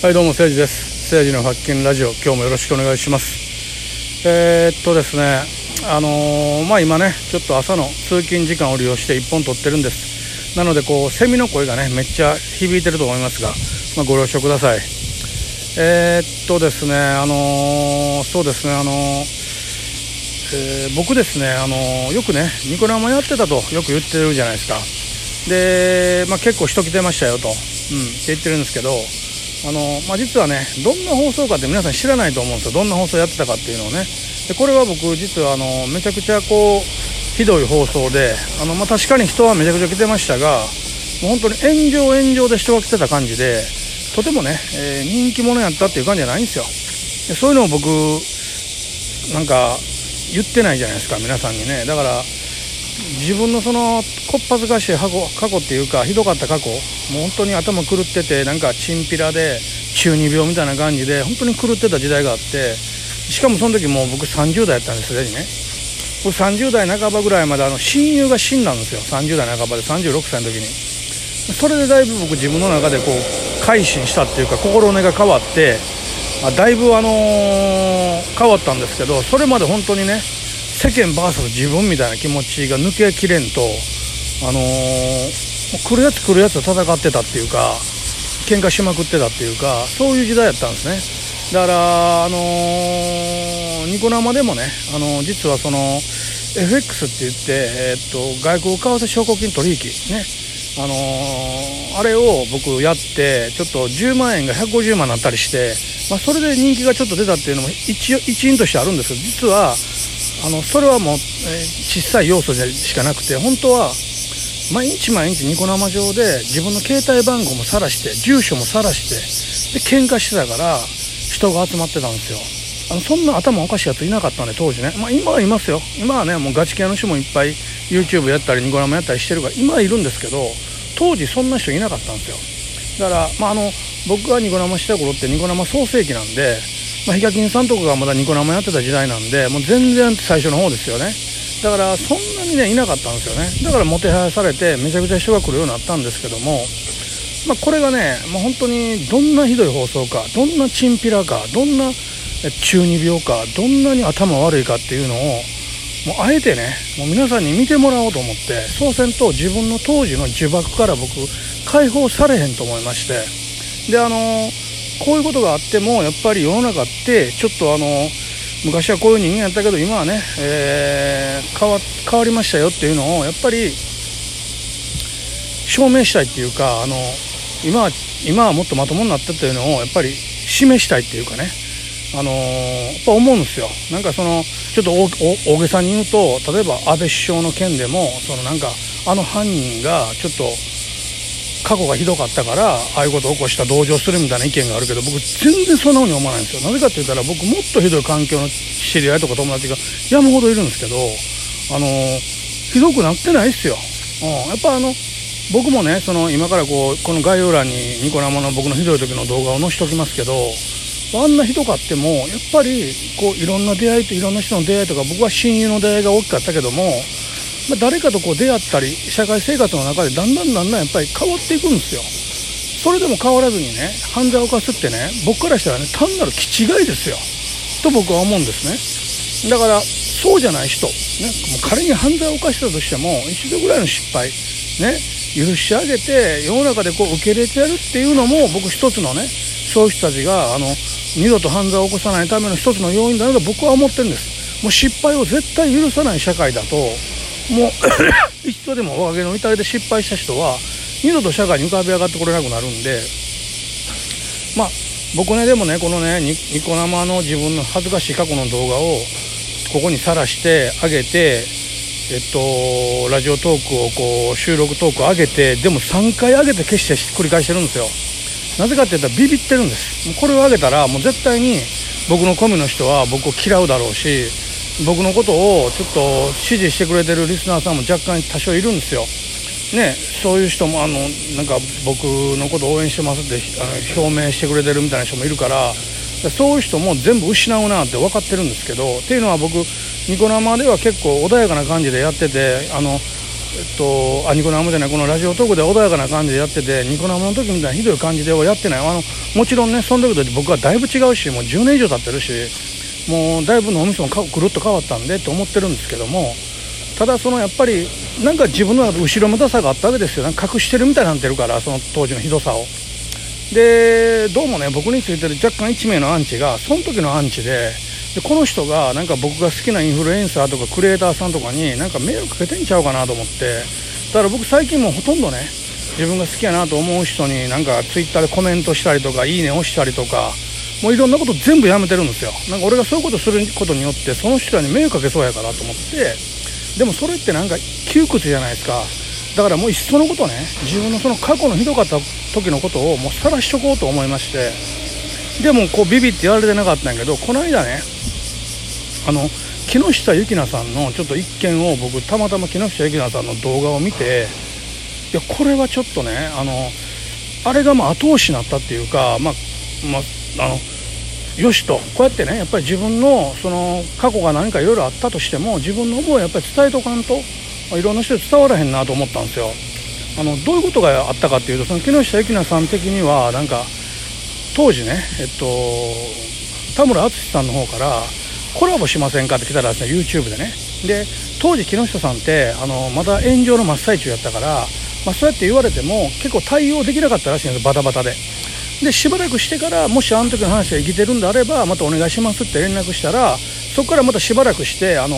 はいどうも誠治です。誠治の発見ラジオ今日もよろしくお願いします。えー、っとですねあのー、まあ今ねちょっと朝の通勤時間を利用して1本撮ってるんです。なのでこうセミの声がねめっちゃ響いてると思いますが、まあ、ご了承ください。えー、っとですねあのそうですねあのえー、僕ですね、あのよくね、ニコ生やってたとよく言ってるじゃないですか。で、まあ、結構人来てましたよと、うん、って言ってるんですけど、あのまあ、実はね、どんな放送かって皆さん知らないと思うんですよ、どんな放送やってたかっていうのをね。でこれは僕、実はあのめちゃくちゃこうひどい放送で、あのまあ、確かに人はめちゃくちゃ来てましたが、もう本当に炎上、炎上で人が来てた感じで、とてもね、えー、人気者やったっていう感じじゃないんですよ。でそういうのを僕、なんか言ってないじゃないですか、皆さんにね。だから自分のそのこっぱずかしい過去過去っていうかひどかった過去もう本当に頭狂っててなんかチンピラで中二病みたいな感じで本当に狂ってた時代があってしかもその時もう僕30代やったんですすでにね。僕30代半ばぐらいまであの親友が死んだんですよ。30代半ばで36歳の時に。それでだいぶ僕自分の中でこう改心したっていうか心根が変わってあだいぶあのー、変わったんですけどそれまで本当にね世間 VS 自分みたいな気持ちが抜けきれんとあのー、来るやつ来るやつと戦ってたっていうか喧嘩しまくってたっていうかそういう時代やったんですね。だからあのー、ニコ生でもね、あのー、実はその FX って言って、えー、っと外国為替証拠金取引ね。あのー、あれを僕やってちょっと10万円が150万になったりして、まあ、それで人気がちょっと出たっていうのも一一因としてあるんですけど実はあのそれはもう、えー、小さい要素でしかなくて本当は毎日毎日ニコ生上で自分の携帯番号も晒して住所も晒してで喧嘩してたから人が集まってたんですよ。あのそんな頭おかしいやついなかったんで当時ね、まあ、今はいますよ今はねもうガチ系の人もいっぱい YouTube やったりニコ生やったりしてるから今はいるんですけど当時そんな人いなかったんですよ。だから、まあ、あの僕がニコ生した頃ってニコ生創世紀なんでまあ、ヒカキンさんとかがまだニコ生やってた時代なんでもう全然最初の方ですよね。だからそんなにねいなかったんですよね。だからもてはやされてめちゃくちゃ人が来るようになったんですけどもまあ、これがねもう本当にどんなひどい放送かどんなチンピラかどんな中二病かどんなに頭悪いかっていうのをもうあえてねもう皆さんに見てもらおうと思ってそうせんと自分の当時の呪縛から僕解放されへんと思いまして。であのーこういうことがあってもやっぱり世の中ってちょっとあの昔はこういう人間やったけど今はね、えー、変わ変わりましたよっていうのをやっぱり証明したいっていうかあの今は今はもっとまともになったっていうのをやっぱり示したいっていうかね。あのー、やっぱ思うんですよ。なんかそのちょっと大げさに言うと例えば安倍首相の件でもそのなんかあの犯人がちょっと過去がひどかったからああいうことを起こした同情するみたいな意見があるけど僕全然そんなふうに思わないんですよ。なぜかって言ったら僕もっとひどい環境の知り合いとか友達が山ほどいるんですけどあのひどくなってないっすよ、うん、やっぱあの僕もねその今からこうこの概要欄にニコ生の僕のひどい時の動画を載せておきますけどあんなひどかってもやっぱりこういろんな出会いといろんな人の出会いとか僕は親友の出会いが大きかったけどもまあ、誰かとこう出会ったり社会生活の中でだんだんだんだんやっぱり変わっていくんですよ。それでも変わらずにね犯罪を犯すってね僕からしたらね単なる気違いですよ。と僕は思うんですね。だからそうじゃない人、ね、もう仮に犯罪を犯したとしても一度ぐらいの失敗ね許し上げて世の中でこう受け入れてやるっていうのも僕一つのねそういう人たちがあの二度と犯罪を起こさないための一つの要因だなと僕は思ってるんです。もう失敗を絶対許さない社会だともう 一度でもおかげの至りで失敗した人は二度と社会に浮かび上がってこれなくなるんでまあ僕ねでもねこのねニコ生の自分の恥ずかしい過去の動画をここにさらしてあげてえっとラジオトークをこう収録トークを上げてでも3回上げて消して繰り返してるんですよ。なぜかって言ったらビビってるんです。これを上げたらもう絶対に僕のコミの人は僕を嫌うだろうし僕のことをちょっと支持してくれてるリスナーさんも若干多少いるんですよ。ね、そういう人もあのなんか僕のこと応援してますってあの表明してくれてるみたいな人もいるからそういう人も全部失うなって分かってるんですけどっていうのは僕ニコ生では結構穏やかな感じでやっててあのえっと、あニコ生じゃないこのラジオトークで穏やかな感じでやっててニコ生の時みたいなひどい感じではやってないあのもちろんねその時と僕はだいぶ違うしもう10年以上経ってるしもうだいぶ脳みそもぐるっと変わったんでって思ってるんですけどもただそのやっぱりなんか自分の後ろめたさがあったわけですよ隠してるみたいになってるからその当時のひどさを。でどうもね僕についてる若干1名のアンチがその時のアンチででこの人がなんか僕が好きなインフルエンサーとかクリエイターさんとかになんか迷惑かけてんちゃうかなと思って。だから僕最近もほとんどね自分が好きやなと思う人になんかツイッターでコメントしたりとかいいね押したりとかもういろんなこと全部やめてるんですよ。なんか俺がそういうことすることによってその人らに迷惑かけそうやからと思って。でもそれってなんか窮屈じゃないですか。だからもういっそのことね自分のその過去のひどかった時のことをもう晒しとこうと思いまして。でもこうビビって言われてなかったんやけどこの間ねあの木下ゆきなさんのちょっと一件を僕たまたま木下ゆきなさんの動画を見ていやこれはちょっとねあのあれがま後押しになったっていうかまあまああのよしと。こうやってねやっぱり自分のその過去が何かいろいろあったとしても自分の思いをやっぱり伝えとかんといろんな人に伝わらへんなと思ったんですよ。あのどういうことがあったかっていうとその木下ゆきなさん的にはなんか当時ねえっと田村淳さんの方からコラボしませんかって来たらですね YouTube でね。で当時木下さんってあのまだ炎上の真っ最中やったから、まあ、そうやって言われても結構対応できなかったらしいんですバタバタで。でしばらくしてからもしあの時の話が生きてるんであればまたお願いしますって連絡したらそこからまたしばらくしてあの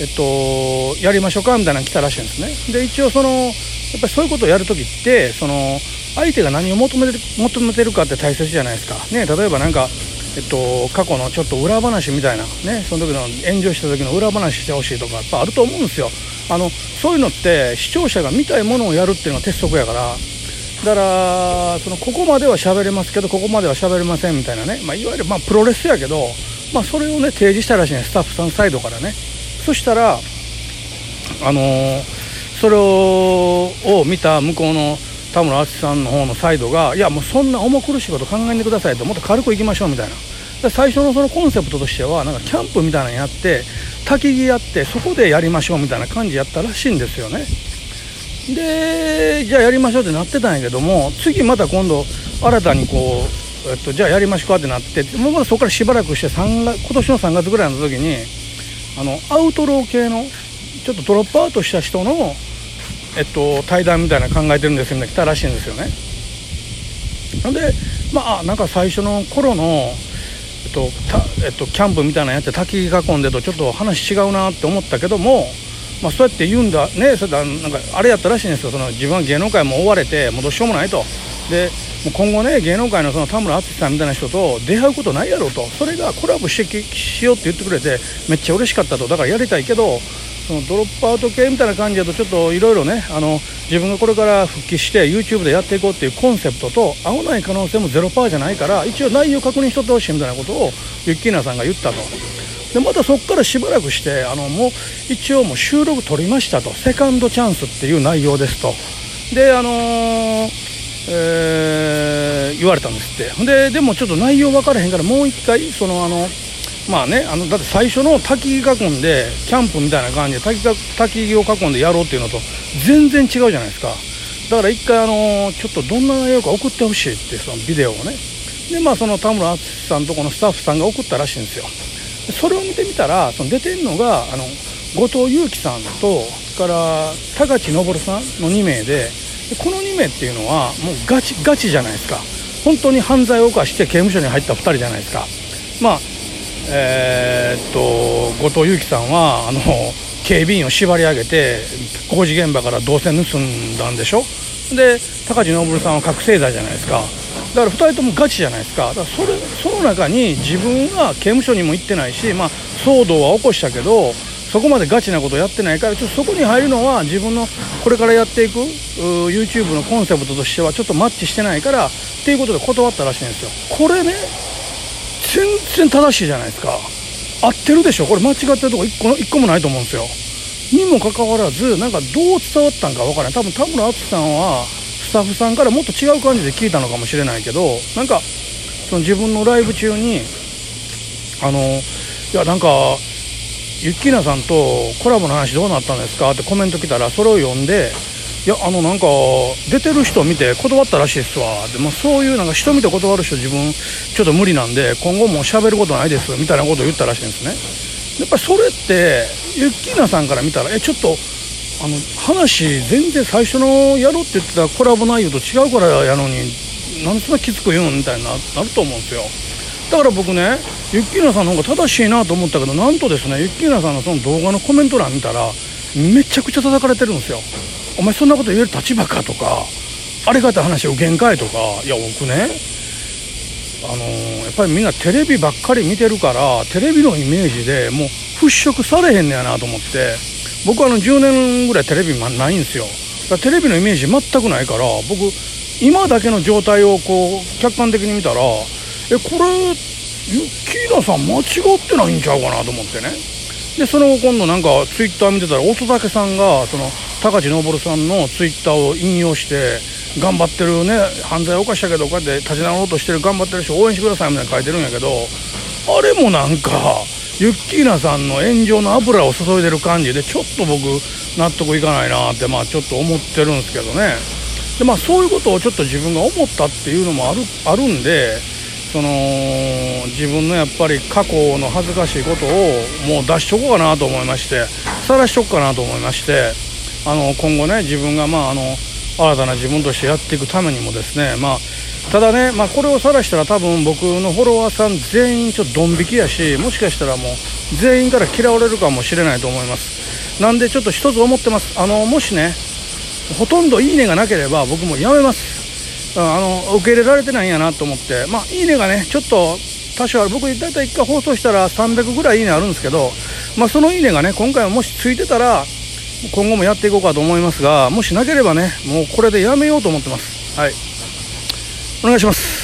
えっとやりましょうかみたいなの来たらしいんですね。で一応そのやっぱりそういうことをやるときってその相手が何を求めて求めてるかって大切じゃないですか。ね例えばなんかえっと、過去のちょっと裏話みたいな、ね、その時の炎上した時の裏話してほしいとかやっぱあると思うんですよ。あのそういうのって視聴者が見たいものをやるっていうのが鉄則やからだからそのここまでは喋れますけどここまでは喋れませんみたいなね、まあ、いわゆるまあプロレスやけど、まあ、それをね提示したらしいね。スタッフさんサイドからね。そしたらあのー、それを見た向こうの田村淳さんの方のサイドがいやもうそんな重苦しいこと考えてくださいともっと軽くいきましょうみたいな。最初のそのコンセプトとしてはなんかキャンプみたいなのやって焚き木やってそこでやりましょうみたいな感じやったらしいんですよね。でじゃあやりましょうってなってたんやけども次また今度新たにこう、えっと、じゃあやりましょうかってなってもうまだそこからしばらくして3月今年の3月ぐらいの時にあのアウトロー系のちょっとドロップアウトした人のえっと、対談みたいな考えてるんですよね来たらしいんですよね。なんでまあなんか最初の頃の、えっとたえっと、キャンプみたいなのやって焚き囲んでとちょっと話違うなって思ったけども、まあ、そうやって言うんだね。それだなんかあれやったらしいんですよ。その自分は芸能界も追われてもうどうしようもないと。でもう今後ね芸能界のその田村淳さんみたいな人と出会うことないやろうと。それがコラボしてしようって言ってくれてめっちゃ嬉しかったと。だからやりたいけどそのドロップアウト系みたいな感じだとちょっといろいろねあの自分がこれから復帰して YouTube でやっていこうっていうコンセプトと合わない可能性もゼロパーじゃないから一応内容確認しとってほしいみたいなことをユッキーナさんが言ったと。でまたそこからしばらくしてあのもう一応もう収録取りましたと。セカンドチャンスっていう内容ですと。であのー、えー、言われたんですって。ででもちょっと内容分からへんからもう一回そのあのまあねあのだって最初の滝囲んでキャンプみたいな感じで滝滝を囲んでやろうっていうのと全然違うじゃないですか。だから一回あのちょっとどんな内容か送ってほしいってそのビデオをね。でまあその田村淳さんとこのスタッフさんが送ったらしいんですよ。それを見てみたらその出てるのがあの後藤祐樹さんとから高知昇さんの2名でこの2名っていうのはもうガチガチじゃないですか。本当に犯罪を犯して刑務所に入った2人じゃないですか。まあえー、っと後藤祐樹さんはあの警備員を縛り上げて工事現場から銅線盗んだんでしょ。で高知昇さんは覚醒剤じゃないですか。だから2人ともガチじゃないですか。だからそれその中に自分は刑務所にも行ってないし、まあ、騒動は起こしたけどそこまでガチなことやってないからちょっとそこに入るのは自分のこれからやっていく YouTube のコンセプトとしてはちょっとマッチしてないからっていうことで断ったらしいんですよ。これね全然正しいじゃないですか。合ってるでしょ？これ間違ってるとこ1個1個もないと思うんですよ。にもかかわらずなんかどう伝わったんか分からない。多分田村淳さんはスタッフさんからもっと違う感じで聞いたのかもしれないけどなんかその自分のライブ中にあのいやなんかユッキーナさんとコラボの話どうなったんですか？ってコメント来たらそれを読んでいやあのなんか出てる人見て断ったらしいですわ。でもそういうなんか人見て断る人自分ちょっと無理なんで今後もう喋ることないですみたいなことを言ったらしいんですね。やっぱりそれってユッキーナさんから見たらえちょっとあの話全然最初のやろうって言ってたコラボ内容と違うからやのになんでそんなきつく言うんみたいになると思うんですよ。だから僕ねユッキーナさんの方が正しいなと思ったけどなんとですねユッキーナさんのその動画のコメント欄見たらめちゃくちゃ叩かれてるんですよ。お前そんなこと言える立場かとかありがたい話を限界とかいや僕ねあのー、やっぱりみんなテレビばっかり見てるからテレビのイメージでもう払拭されへんねやなと思って僕あの10年ぐらいテレビないんですよ。だテレビのイメージ全くないから僕今だけの状態をこう客観的に見たらえこれユッキーナさん間違ってないんちゃうかなと思ってね。でその後今度なんかツイッター見てたら乙武さんがその高知昇さんのツイッターを引用して頑張ってるね犯罪を犯したけどこうやって立ち直ろうとしてる頑張ってる人応援してくださいみたいな書いてるんやけどあれもなんかユッキーナさんの炎上の油を注いでる感じでちょっと僕納得いかないなってまあちょっと思ってるんですけどね。でまあそういうことをちょっと自分が思ったっていうのもあるあるんでその自分のやっぱり過去の恥ずかしいことをもう出しとこうかなと思いまして晒しとこうかなと思いましてあの今後ね自分がまああの新たな自分としてやっていくためにもですねまあただね、まあ、これを晒したら多分僕のフォロワーさん全員ちょっとドン引きやしもしかしたらもう全員から嫌われるかもしれないと思います。なんでちょっと一つ思ってます。あのもしねほとんどいいねがなければ僕もやめます。あの受け入れられてないんやなと思って。まあいいねがねちょっと多少ある。僕大体1回放送したら300ぐらいいいねあるんですけどまあそのいいねがね今回ももしついてたら今後もやっていこうかと思いますがもしなければねもうこれでやめようと思ってます。はい。お願いします。